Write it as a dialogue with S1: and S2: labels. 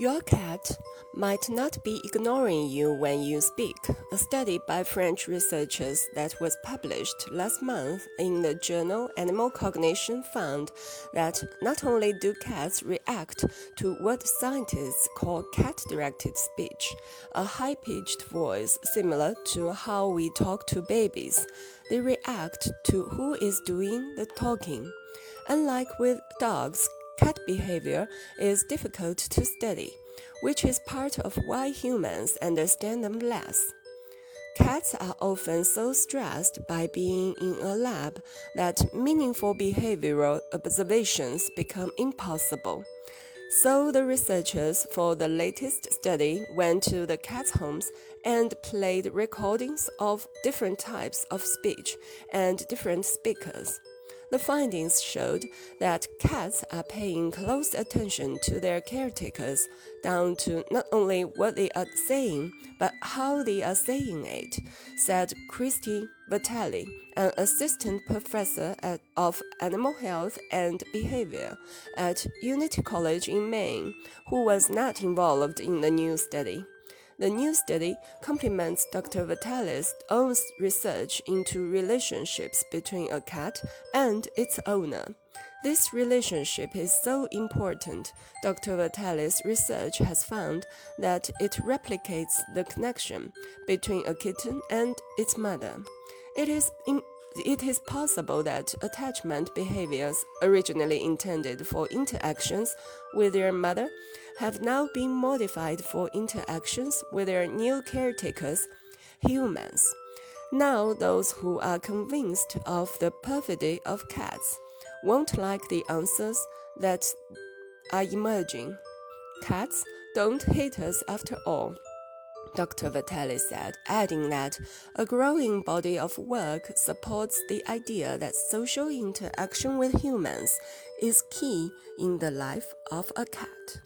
S1: Your cat might not be ignoring you when you speak. A study by French researchers that was published last month in the journal Animal Cognition found that not only do cats react to what scientists call cat directed speech, a high pitched voice similar to how we talk to babies, they react to who is doing the talking. Unlike with dogs, cat behavior is difficult to study, which is part of why humans understand them less. Cats are often so stressed by being in a lab that meaningful behavioral observations become impossible. So, the researchers for the latest study went to the cats' homes and played recordings of different types of speech and different speakers. The findings showed that cats are paying close attention to their caretakers, down to not only what they are saying, but how they are saying it, said Kristyn Vitale, an assistant professor at, of animal health and behavior at Unity College in Maine, who was not involved in the new study. The new study complements Dr. Vitale's own research into relationships between a cat and its owner. This relationship is so important. Dr. Vitale's research has found that it replicates the connection between a kitten and its mother. It is it is possible that attachment behaviors originally intended for interactions with their mother have now been modified for interactions with their new caretakers, humans. Now, those who are convinced of the perfidy of cats won't like the answers that are emerging. Cats don't hate us after all. Dr. Vitale said, adding that a growing body of work supports the idea that social interaction with humans is key in the life of a cat.